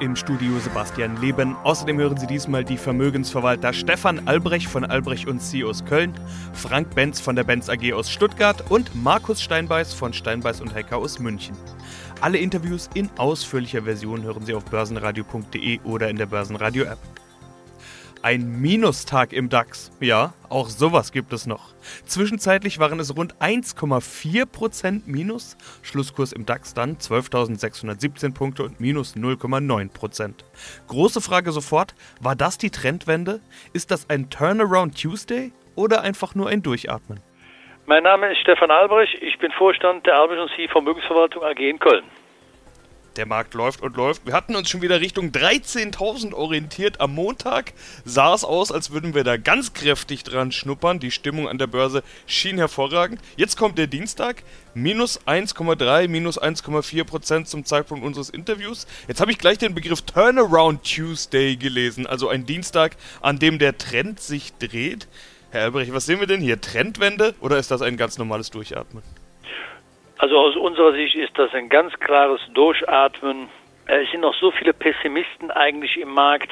Im Studio Sebastian Leben. Außerdem hören Sie diesmal die Vermögensverwalter Stefan Albrecht von Albrecht und Sie aus Köln, Frank Benz von der Benz AG aus Stuttgart und Markus Steinbeiß von Steinbeiß und Hecker aus München. Alle Interviews in ausführlicher Version hören Sie auf börsenradio.de oder in der Börsenradio App. Ein Minustag im DAX. Ja, auch sowas gibt es noch. Zwischenzeitlich waren es rund 1,4% Minus. Schlusskurs im DAX dann 12.617 Punkte und minus 0,9%. Große Frage sofort, war das die Trendwende? Ist das ein Turnaround Tuesday oder einfach nur ein Durchatmen? Mein Name ist Stefan Albrecht, ich bin Vorstand der Albrecht und Sie Vermögensverwaltung AG in Köln. Der Markt läuft und läuft. Wir hatten uns schon wieder Richtung 13.000 orientiert. Am Montag sah es aus, als würden wir da ganz kräftig dran schnuppern. Die Stimmung an der Börse schien hervorragend. Jetzt kommt der Dienstag. Minus 1,3, minus 1,4 Prozent zum Zeitpunkt unseres Interviews. Jetzt habe ich gleich den Begriff Turnaround Tuesday gelesen. Also ein Dienstag, an dem der Trend sich dreht. Herr Albrecht, was sehen wir denn hier? Trendwende oder ist das ein ganz normales Durchatmen? Also aus unserer Sicht ist das ein ganz klares Durchatmen. Es sind noch so viele Pessimisten eigentlich im Markt.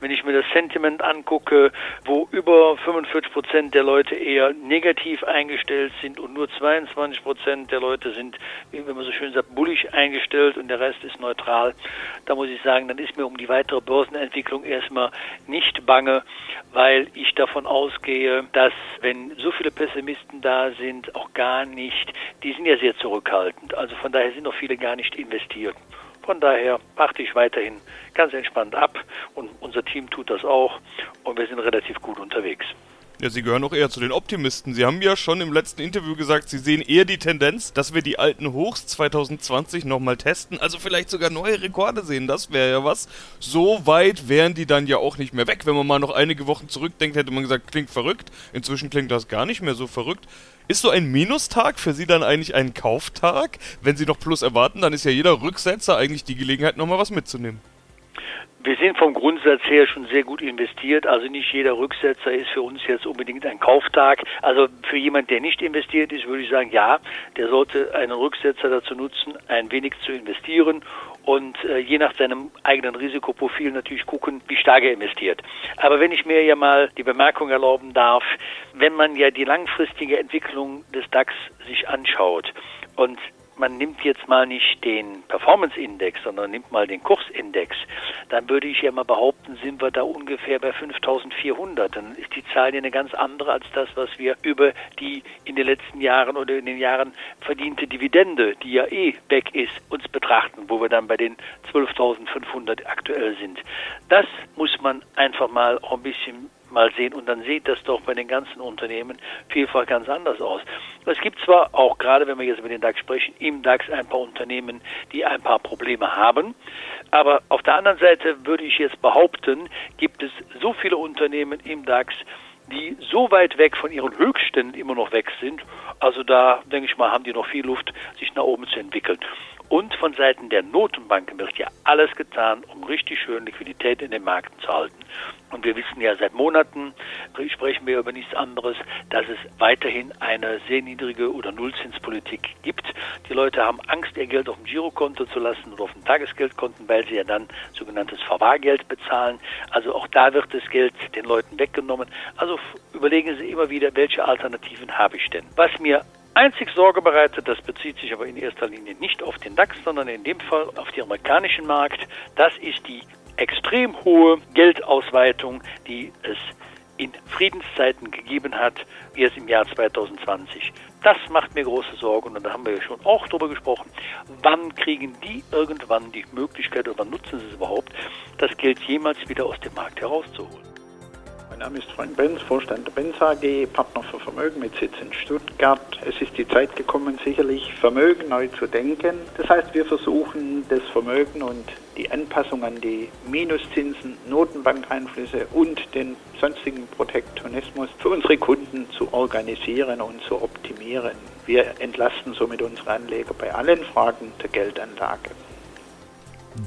Wenn ich mir das Sentiment angucke, wo über 45 Prozent der Leute eher negativ eingestellt sind und nur 22 Prozent der Leute sind, wie man so schön sagt, bullig eingestellt und der Rest ist neutral, da muss ich sagen, dann ist mir um die weitere Börsenentwicklung erstmal nicht bange, weil ich davon ausgehe, dass wenn so viele Pessimisten da sind, auch gar nicht, die sind ja sehr zurückhaltend. Also von daher sind noch viele gar nicht investiert. Von daher achte ich weiterhin ganz entspannt ab und unser Team tut das auch und wir sind relativ gut unterwegs. Ja, Sie gehören auch eher zu den Optimisten. Sie haben ja schon im letzten Interview gesagt, Sie sehen eher die Tendenz, dass wir die alten Hochs 2020 nochmal testen, also vielleicht sogar neue Rekorde sehen. Das wäre ja was. So weit wären die dann ja auch nicht mehr weg. Wenn man mal noch einige Wochen zurückdenkt, hätte man gesagt, klingt verrückt. Inzwischen klingt das gar nicht mehr so verrückt. Ist so ein Minustag für Sie dann eigentlich ein Kauftag? Wenn Sie noch Plus erwarten, dann ist ja jeder Rücksetzer eigentlich die Gelegenheit, nochmal was mitzunehmen. Wir sind vom Grundsatz her schon sehr gut investiert. Also nicht jeder Rücksetzer ist für uns jetzt unbedingt ein Kauftag. Also für jemand, der nicht investiert ist, würde ich sagen, ja, der sollte einen Rücksetzer dazu nutzen, ein wenig zu investieren und äh, je nach seinem eigenen Risikoprofil natürlich gucken, wie stark er investiert. Aber wenn ich mir ja mal die Bemerkung erlauben darf, wenn man ja die langfristige Entwicklung des DAX sich anschaut und man nimmt jetzt mal nicht den Performance-Index, sondern nimmt mal den Kursindex, dann würde ich ja mal behaupten, sind wir da ungefähr bei 5400. Dann ist die Zahl ja eine ganz andere als das, was wir über die in den letzten Jahren oder in den Jahren verdiente Dividende, die ja eh weg ist, uns betrachten, wo wir dann bei den 12.500 aktuell sind. Das muss man einfach mal ein bisschen mal sehen und dann sieht das doch bei den ganzen Unternehmen vielfach ganz anders aus. Es gibt zwar auch, gerade wenn wir jetzt über den DAX sprechen, im DAX ein paar Unternehmen, die ein paar Probleme haben, aber auf der anderen Seite würde ich jetzt behaupten, gibt es so viele Unternehmen im DAX, die so weit weg von ihren Höchstständen immer noch weg sind. Also da, denke ich mal, haben die noch viel Luft, sich nach oben zu entwickeln. Und von Seiten der Notenbanken wird ja alles getan, um richtig schön Liquidität in den Märkten zu halten. Und wir wissen ja seit Monaten, sprechen wir über nichts anderes, dass es weiterhin eine sehr niedrige oder Nullzinspolitik gibt. Die Leute haben Angst, ihr Geld auf dem Girokonto zu lassen oder auf dem Tagesgeldkonten, weil sie ja dann sogenanntes Verwahrgeld bezahlen. Also auch da wird das Geld den Leuten weggenommen. Also überlegen Sie immer wieder, welche Alternativen habe ich denn. Was mir einzig Sorge bereitet, das bezieht sich aber in erster Linie nicht auf den DAX, sondern in dem Fall auf den amerikanischen Markt, das ist die extrem hohe Geldausweitung, die es in Friedenszeiten gegeben hat, erst im Jahr 2020. Das macht mir große Sorgen und da haben wir ja schon auch drüber gesprochen. Wann kriegen die irgendwann die Möglichkeit oder wann nutzen sie es überhaupt, das Geld jemals wieder aus dem Markt herauszuholen? Name ist Frank Benz, Vorstand der Benz AG, Partner für Vermögen mit Sitz in Stuttgart. Es ist die Zeit gekommen, sicherlich Vermögen neu zu denken. Das heißt, wir versuchen das Vermögen und die Anpassung an die Minuszinsen, Notenbankeinflüsse und den sonstigen Protektionismus für unsere Kunden zu organisieren und zu optimieren. wir entlasten somit unsere Anleger bei allen Fragen der Geldanlage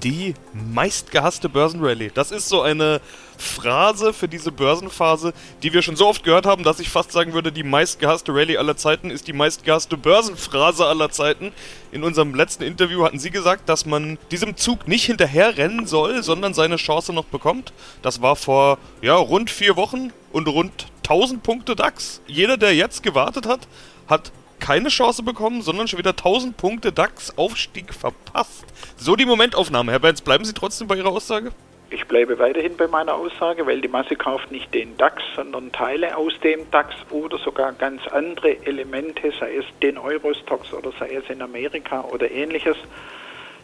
die meistgehasste Börsenrallye. Das ist so eine Phrase für diese Börsenphase, die wir schon so oft gehört haben, dass ich fast sagen würde, die meistgehasste Rallye aller Zeiten ist die meistgehasste Börsenphrase aller Zeiten. In unserem letzten Interview hatten Sie gesagt, dass man diesem Zug nicht hinterherrennen soll, sondern seine Chance noch bekommt. Das war vor ja, rund vier Wochen und rund 1000 Punkte DAX. Jeder, der jetzt gewartet hat, hat keine Chance bekommen, sondern schon wieder 1000 Punkte DAX-Aufstieg verpasst. So die Momentaufnahme. Herr Benz, bleiben Sie trotzdem bei Ihrer Aussage? Ich bleibe weiterhin bei meiner Aussage, weil die Masse kauft nicht den DAX, sondern Teile aus dem DAX oder sogar ganz andere Elemente, sei es den Eurostox oder sei es in Amerika oder ähnliches.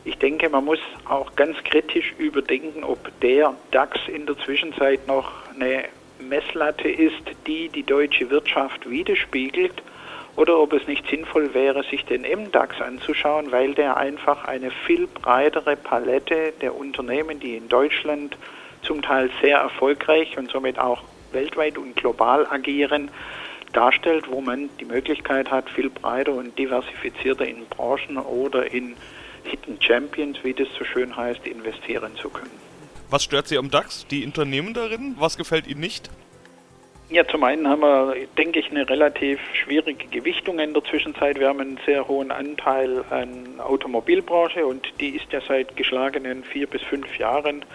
Ich denke, man muss auch ganz kritisch überdenken, ob der DAX in der Zwischenzeit noch eine Messlatte ist, die die deutsche Wirtschaft widerspiegelt oder ob es nicht sinnvoll wäre, sich den MDAX anzuschauen, weil der einfach eine viel breitere Palette der Unternehmen, die in Deutschland zum Teil sehr erfolgreich und somit auch weltweit und global agieren, darstellt, wo man die Möglichkeit hat, viel breiter und diversifizierter in Branchen oder in Hidden Champions, wie das so schön heißt, investieren zu können. Was stört Sie am DAX? Die Unternehmen darin? Was gefällt Ihnen nicht? Ja, zum einen haben wir, denke ich, eine relativ schwierige Gewichtung in der Zwischenzeit. Wir haben einen sehr hohen Anteil an Automobilbranche und die ist ja seit geschlagenen vier bis fünf Jahren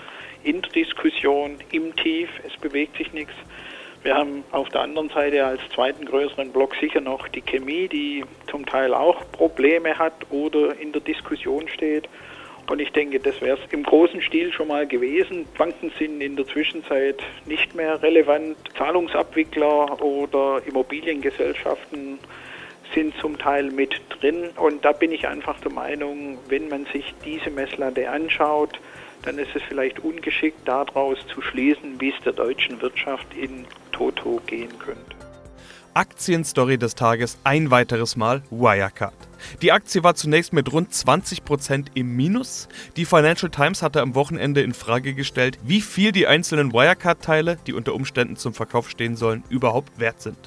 in der Diskussion im Tief. Es bewegt sich nichts. Wir haben auf der anderen Seite als zweiten größeren Block sicher noch die Chemie, die zum Teil auch Probleme hat oder in der Diskussion steht. Und ich denke, das wäre es im großen Stil schon mal gewesen. Banken sind in der Zwischenzeit nicht mehr relevant. Zahlungsabwickler oder Immobiliengesellschaften sind zum Teil mit drin. Und da bin ich einfach der Meinung, wenn man sich diese Messlatte anschaut, dann ist es vielleicht ungeschickt, daraus zu schließen, wie es der deutschen Wirtschaft in Toto gehen könnte. Aktienstory des Tages ein weiteres Mal Wirecard. Die Aktie war zunächst mit rund 20% im Minus. Die Financial Times hatte am Wochenende in Frage gestellt, wie viel die einzelnen Wirecard-Teile, die unter Umständen zum Verkauf stehen sollen, überhaupt wert sind.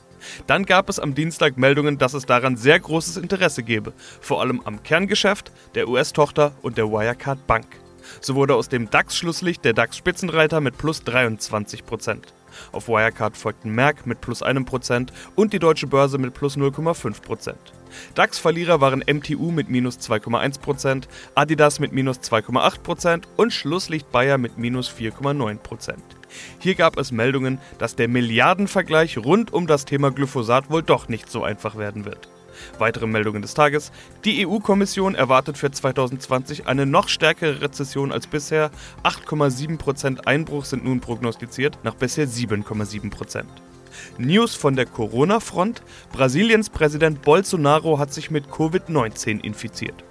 Dann gab es am Dienstag Meldungen, dass es daran sehr großes Interesse gebe, vor allem am Kerngeschäft, der US-Tochter und der Wirecard Bank. So wurde aus dem DAX-Schlusslicht der DAX-Spitzenreiter mit plus 23 auf Wirecard folgten Merck mit plus einem Prozent und die Deutsche Börse mit plus 0,5 Prozent. DAX-Verlierer waren MTU mit minus 2,1 Prozent, Adidas mit minus 2,8 Prozent und Schlusslicht Bayer mit minus 4,9 Prozent. Hier gab es Meldungen, dass der Milliardenvergleich rund um das Thema Glyphosat wohl doch nicht so einfach werden wird. Weitere Meldungen des Tages. Die EU-Kommission erwartet für 2020 eine noch stärkere Rezession als bisher. 8,7% Einbruch sind nun prognostiziert, nach bisher 7,7%. News von der Corona-Front. Brasiliens Präsident Bolsonaro hat sich mit Covid-19 infiziert.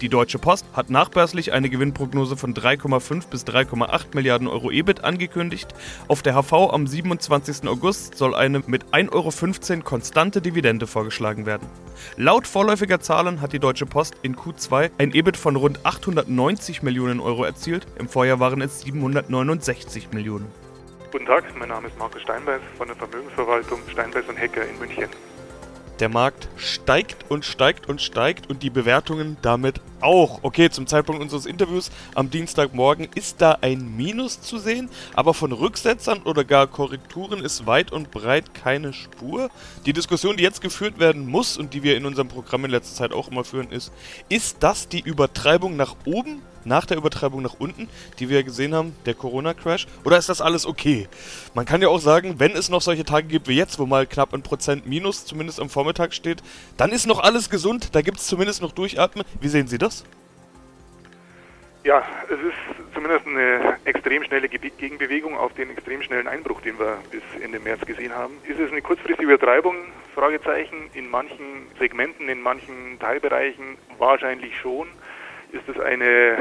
Die Deutsche Post hat nachbörslich eine Gewinnprognose von 3,5 bis 3,8 Milliarden Euro EBIT angekündigt. Auf der HV am 27. August soll eine mit 1,15 Euro konstante Dividende vorgeschlagen werden. Laut vorläufiger Zahlen hat die Deutsche Post in Q2 ein EBIT von rund 890 Millionen Euro erzielt. Im Vorjahr waren es 769 Millionen. Guten Tag, mein Name ist Markus Steinbeiß von der Vermögensverwaltung Steinbeiß und Hecker in München. Der Markt steigt und steigt und steigt und die Bewertungen damit auch. Okay, zum Zeitpunkt unseres Interviews am Dienstagmorgen ist da ein Minus zu sehen, aber von Rücksetzern oder gar Korrekturen ist weit und breit keine Spur. Die Diskussion, die jetzt geführt werden muss und die wir in unserem Programm in letzter Zeit auch immer führen, ist, ist das die Übertreibung nach oben nach der Übertreibung nach unten, die wir gesehen haben, der Corona-Crash? Oder ist das alles okay? Man kann ja auch sagen, wenn es noch solche Tage gibt wie jetzt, wo mal knapp ein Prozent Minus zumindest am Vormittag steht, dann ist noch alles gesund, da gibt es zumindest noch Durchatmen. Wie sehen Sie das? Ja, es ist zumindest eine extrem schnelle Gegenbewegung auf den extrem schnellen Einbruch, den wir bis Ende März gesehen haben. Ist es eine kurzfristige Übertreibung? Fragezeichen. In manchen Segmenten, in manchen Teilbereichen wahrscheinlich schon ist es eine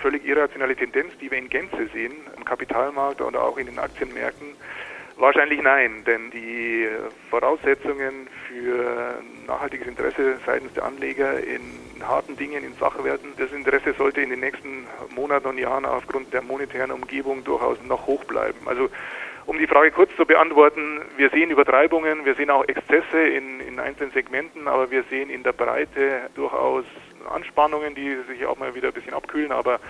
völlig irrationale Tendenz, die wir in Gänze sehen, am Kapitalmarkt oder auch in den Aktienmärkten? Wahrscheinlich nein, denn die Voraussetzungen für nachhaltiges Interesse seitens der Anleger in harten Dingen, in Sachwerten, das Interesse sollte in den nächsten Monaten und Jahren aufgrund der monetären Umgebung durchaus noch hoch bleiben. Also Um die Frage kurz zu beantworten, wir sehen Übertreibungen, wir sehen auch Exzesse in, in einzelnen Segmenten, aber wir sehen in der Breite durchaus Anspannungen, die sich auch mal wieder ein bisschen abkühlen, aber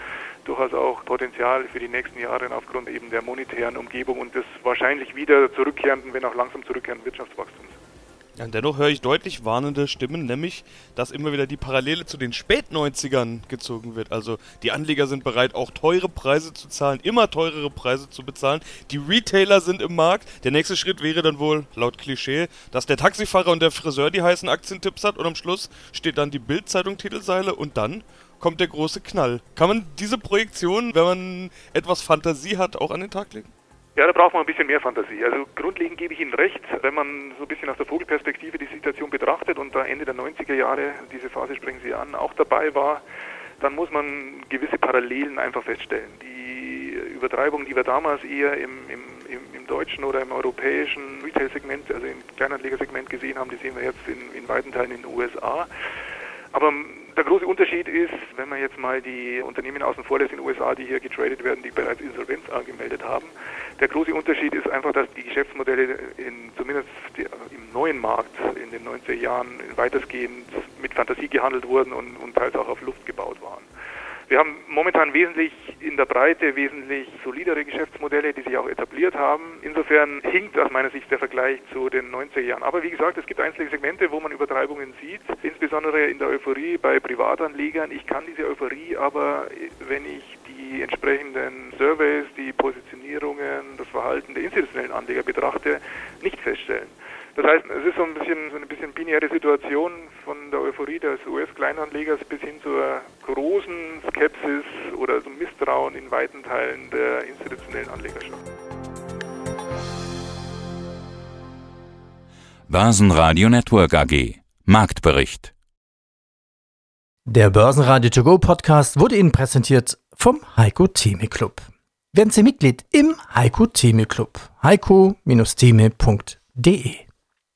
durchaus auch Potenzial für die nächsten Jahre aufgrund eben der monetären Umgebung und des wahrscheinlich wieder zurückkehrenden, wenn auch langsam zurückkehrenden Wirtschaftswachstums. Dennoch höre ich deutlich warnende Stimmen, nämlich, dass immer wieder die Parallele zu den Spät-90ern gezogen wird. Also die Anleger sind bereit, auch teure Preise zu zahlen, immer teurere Preise zu bezahlen. Die Retailer sind im Markt. Der nächste Schritt wäre dann wohl, laut Klischee, dass der Taxifahrer und der Friseur die heißen Aktientipps hat und am Schluss steht dann die Bildzeitung Titelseile und dann kommt der große Knall. Kann man diese Projektion, wenn man etwas Fantasie hat, auch an den Tag legen? Ja, da braucht man ein bisschen mehr Fantasie. Also grundlegend gebe ich Ihnen recht, wenn man so ein bisschen aus der Vogelperspektive die Situation betrachtet und da Ende der 90er Jahre, diese Phase sprechen Sie an, auch dabei war, dann muss man gewisse Parallelen einfach feststellen. Die Übertreibung, die wir damals eher im, im, im, im deutschen oder im europäischen Retail-Segment, also im Kleinanlegersegment gesehen haben, die sehen wir jetzt in, in weiten Teilen in den USA. Aber der große Unterschied ist, wenn man jetzt mal die Unternehmen außen vor lässt in den USA, die hier getradet werden, die bereits Insolvenz angemeldet haben, der große Unterschied ist einfach, dass die Geschäftsmodelle in, zumindest im neuen Markt in den 90er Jahren weitestgehend mit Fantasie gehandelt wurden und, und teils auch auf Luft gebaut waren. Wir haben momentan wesentlich in der Breite wesentlich solidere Geschäftsmodelle, die sich auch etabliert haben. Insofern hinkt aus meiner Sicht der Vergleich zu den 90er Jahren. Aber wie gesagt, es gibt einzelne Segmente, wo man Übertreibungen sieht, insbesondere in der Euphorie bei Privatanlegern. Ich kann diese Euphorie aber, wenn ich die entsprechenden Surveys, die Positionierungen, das Verhalten der institutionellen Anleger betrachte, nicht feststellen. Das heißt, es ist so ein bisschen so eine bisschen binäre Situation von der Euphorie des US-Kleinanlegers bis hin zur großen Skepsis oder zum Misstrauen in weiten Teilen der institutionellen Anlegerschaft. Börsenradio Network AG Marktbericht Der Börsenradio To Go Podcast wurde Ihnen präsentiert vom Heiko Theme Club. Werden Sie Mitglied im Heiko Theme Club. heiko-theme.de